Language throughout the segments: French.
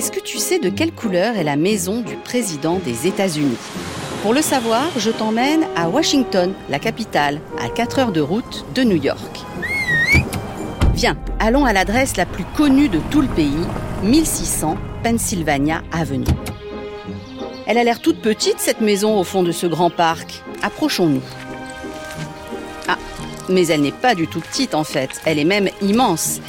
Est-ce que tu sais de quelle couleur est la maison du président des États-Unis? Pour le savoir, je t'emmène à Washington, la capitale, à 4 heures de route de New York. Viens, allons à l'adresse la plus connue de tout le pays, 1600 Pennsylvania Avenue. Elle a l'air toute petite, cette maison, au fond de ce grand parc. Approchons-nous. Ah, mais elle n'est pas du tout petite en fait, elle est même immense.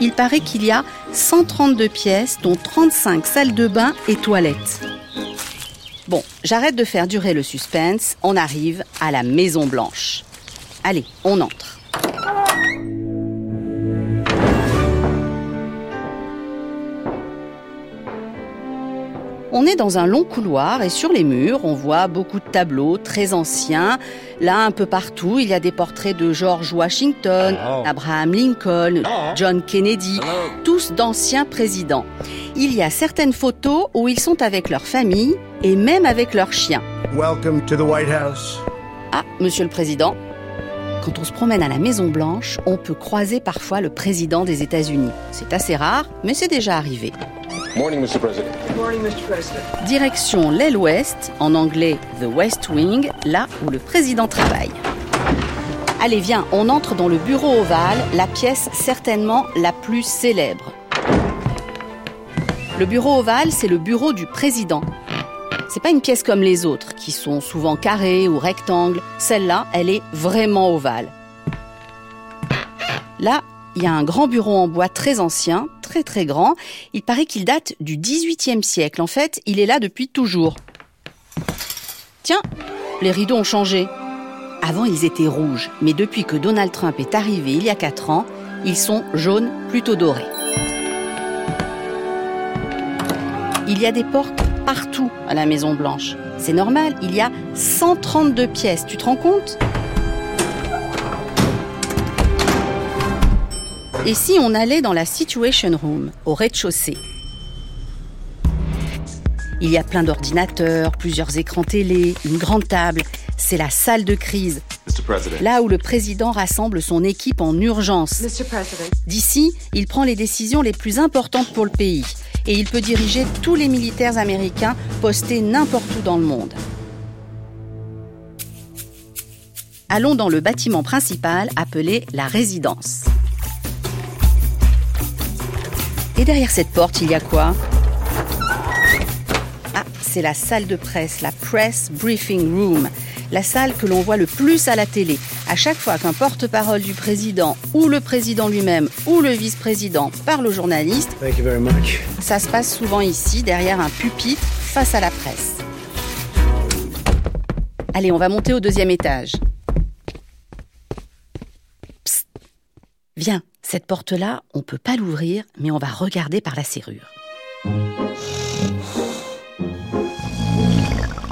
Il paraît qu'il y a 132 pièces, dont 35 salles de bain et toilettes. Bon, j'arrête de faire durer le suspense, on arrive à la Maison Blanche. Allez, on entre. On est dans un long couloir et sur les murs, on voit beaucoup de tableaux très anciens. Là, un peu partout, il y a des portraits de George Washington, Abraham Lincoln, John Kennedy, tous d'anciens présidents. Il y a certaines photos où ils sont avec leur famille et même avec leurs chiens. Welcome to the White House. Ah, monsieur le président. Quand on se promène à la Maison Blanche, on peut croiser parfois le président des États-Unis. C'est assez rare, mais c'est déjà arrivé. Morning, Mr. President. Direction l'aile ouest, en anglais The West Wing, là où le président travaille. Allez, viens, on entre dans le bureau ovale, la pièce certainement la plus célèbre. Le bureau ovale, c'est le bureau du président. C'est pas une pièce comme les autres, qui sont souvent carrées ou rectangles. Celle-là, elle est vraiment ovale. Là, il y a un grand bureau en bois très ancien, très très grand. Il paraît qu'il date du XVIIIe siècle. En fait, il est là depuis toujours. Tiens, les rideaux ont changé. Avant, ils étaient rouges, mais depuis que Donald Trump est arrivé il y a 4 ans, ils sont jaunes plutôt dorés. Il y a des portes partout à la Maison Blanche. C'est normal, il y a 132 pièces, tu te rends compte? Et si on allait dans la Situation Room, au rez-de-chaussée? Il y a plein d'ordinateurs, plusieurs écrans télé, une grande table. C'est la salle de crise. Là où le président rassemble son équipe en urgence. D'ici, il prend les décisions les plus importantes pour le pays. Et il peut diriger tous les militaires américains postés n'importe où dans le monde. Allons dans le bâtiment principal appelé la résidence. Et derrière cette porte, il y a quoi? Ah, c'est la salle de presse, la Press Briefing Room, la salle que l'on voit le plus à la télé. À chaque fois qu'un porte-parole du président ou le président lui-même ou le vice-président parle aux journalistes, ça se passe souvent ici, derrière un pupitre, face à la presse. Allez, on va monter au deuxième étage. Viens, cette porte-là, on ne peut pas l'ouvrir, mais on va regarder par la serrure.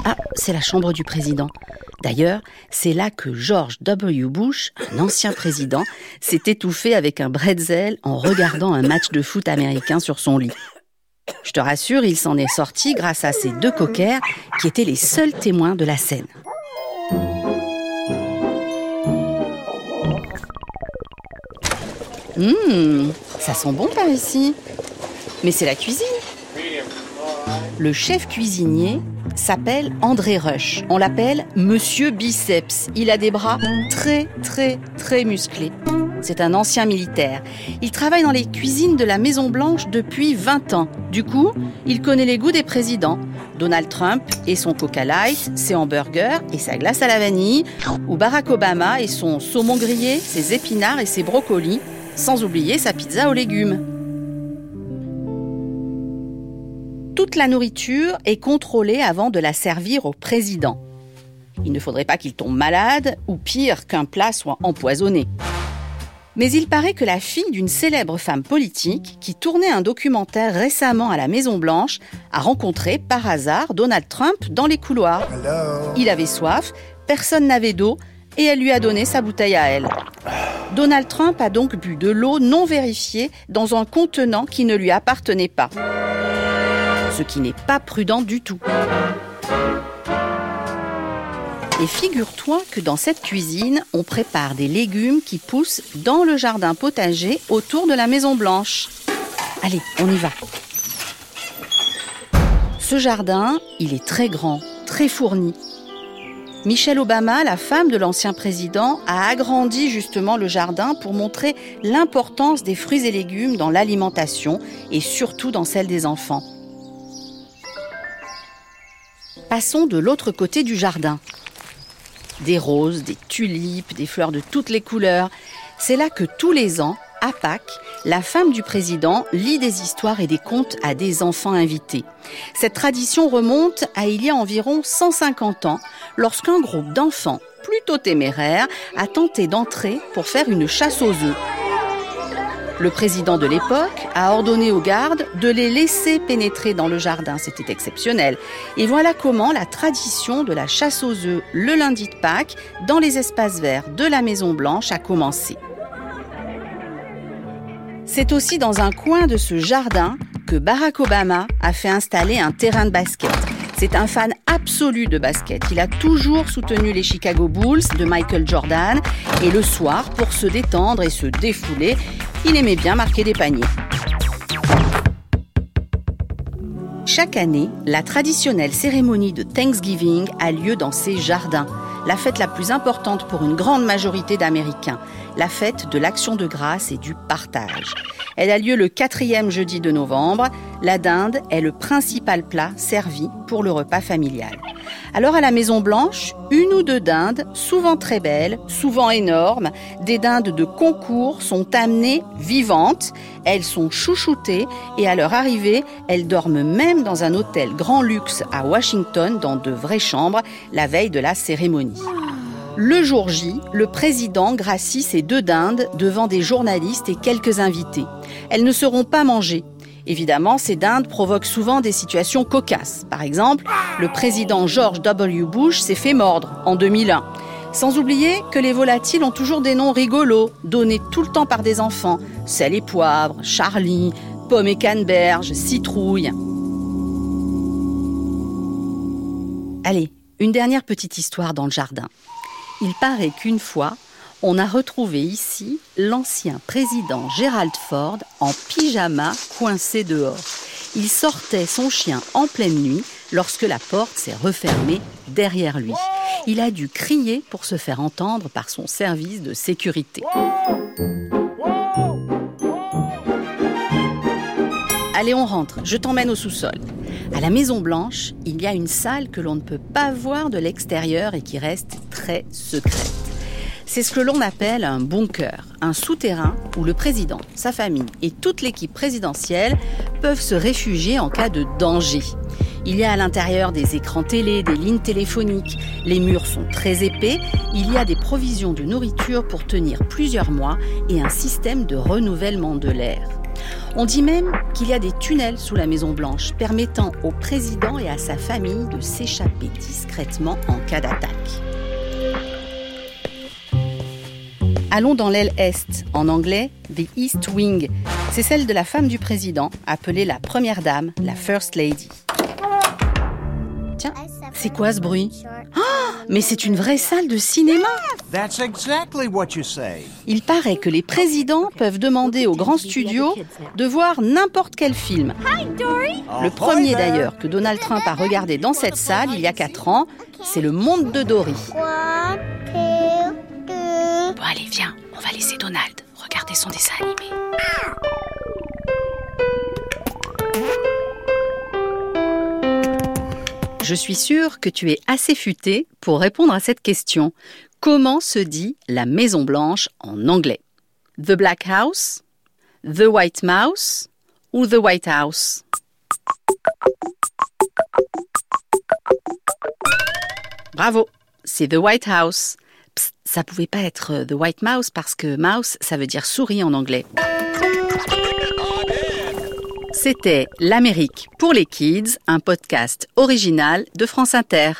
Ah, c'est la chambre du président. D'ailleurs, c'est là que George W. Bush, un ancien président, s'est étouffé avec un bretzel en regardant un match de foot américain sur son lit. Je te rassure, il s'en est sorti grâce à ces deux coquères qui étaient les seuls témoins de la scène. Hum, ça sent bon par ici. Mais c'est la cuisine. Le chef cuisinier s'appelle André Rush. On l'appelle Monsieur Biceps. Il a des bras très très très musclés. C'est un ancien militaire. Il travaille dans les cuisines de la Maison Blanche depuis 20 ans. Du coup, il connaît les goûts des présidents. Donald Trump et son Coca Light, ses hamburgers et sa glace à la vanille, ou Barack Obama et son saumon grillé, ses épinards et ses brocolis, sans oublier sa pizza aux légumes. Toute la nourriture est contrôlée avant de la servir au président. Il ne faudrait pas qu'il tombe malade, ou pire, qu'un plat soit empoisonné. Mais il paraît que la fille d'une célèbre femme politique, qui tournait un documentaire récemment à la Maison Blanche, a rencontré par hasard Donald Trump dans les couloirs. Il avait soif, personne n'avait d'eau, et elle lui a donné sa bouteille à elle. Donald Trump a donc bu de l'eau non vérifiée dans un contenant qui ne lui appartenait pas. Ce qui n'est pas prudent du tout. Et figure-toi que dans cette cuisine, on prépare des légumes qui poussent dans le jardin potager autour de la Maison Blanche. Allez, on y va. Ce jardin, il est très grand, très fourni. Michelle Obama, la femme de l'ancien président, a agrandi justement le jardin pour montrer l'importance des fruits et légumes dans l'alimentation et surtout dans celle des enfants. Passons de l'autre côté du jardin. Des roses, des tulipes, des fleurs de toutes les couleurs. C'est là que tous les ans, à Pâques, la femme du président lit des histoires et des contes à des enfants invités. Cette tradition remonte à il y a environ 150 ans, lorsqu'un groupe d'enfants plutôt téméraires a tenté d'entrer pour faire une chasse aux œufs. Le président de l'époque a ordonné aux gardes de les laisser pénétrer dans le jardin. C'était exceptionnel. Et voilà comment la tradition de la chasse aux œufs le lundi de Pâques dans les espaces verts de la Maison Blanche a commencé. C'est aussi dans un coin de ce jardin que Barack Obama a fait installer un terrain de basket. C'est un fan absolu de basket. Il a toujours soutenu les Chicago Bulls de Michael Jordan et le soir, pour se détendre et se défouler, il aimait bien marquer des paniers. Chaque année, la traditionnelle cérémonie de Thanksgiving a lieu dans ces jardins, la fête la plus importante pour une grande majorité d'Américains la fête de l'action de grâce et du partage. Elle a lieu le quatrième jeudi de novembre. La dinde est le principal plat servi pour le repas familial. Alors à la Maison Blanche, une ou deux dindes, souvent très belles, souvent énormes, des dindes de concours sont amenées vivantes. Elles sont chouchoutées et à leur arrivée, elles dorment même dans un hôtel grand luxe à Washington dans de vraies chambres la veille de la cérémonie. Le jour J, le président gracie ses deux dindes devant des journalistes et quelques invités. Elles ne seront pas mangées. Évidemment, ces dindes provoquent souvent des situations cocasses. Par exemple, le président George W. Bush s'est fait mordre en 2001. Sans oublier que les volatiles ont toujours des noms rigolos, donnés tout le temps par des enfants. Sel et poivre, Charlie, pomme et canneberge, citrouille. Allez, une dernière petite histoire dans le jardin. Il paraît qu'une fois, on a retrouvé ici l'ancien président Gerald Ford en pyjama coincé dehors. Il sortait son chien en pleine nuit lorsque la porte s'est refermée derrière lui. Il a dû crier pour se faire entendre par son service de sécurité. Allez, on rentre, je t'emmène au sous-sol. À la Maison Blanche, il y a une salle que l'on ne peut pas voir de l'extérieur et qui reste très secrète. C'est ce que l'on appelle un bunker, un souterrain où le président, sa famille et toute l'équipe présidentielle peuvent se réfugier en cas de danger. Il y a à l'intérieur des écrans télé, des lignes téléphoniques, les murs sont très épais, il y a des provisions de nourriture pour tenir plusieurs mois et un système de renouvellement de l'air. On dit même qu'il y a des tunnels sous la Maison Blanche permettant au président et à sa famille de s'échapper discrètement en cas d'attaque. Allons dans l'aile Est, en anglais The East Wing. C'est celle de la femme du président, appelée la Première Dame, la First Lady. Tiens, c'est quoi ce bruit? Oh, Mais c'est une vraie salle de cinéma Il paraît que les présidents peuvent demander aux grands studios de voir n'importe quel film. Le premier d'ailleurs que Donald Trump a regardé dans cette salle il y a 4 ans, c'est Le Monde de Dory. Bon allez, viens, on va laisser Donald regarder son dessin animé. Je suis sûre que tu es assez futé pour répondre à cette question. Comment se dit la Maison Blanche en anglais? The Black House, The White Mouse ou The White House? Bravo, c'est The White House. Ça pouvait pas être The White Mouse parce que mouse, ça veut dire souris en anglais. C'était L'Amérique pour les Kids, un podcast original de France Inter.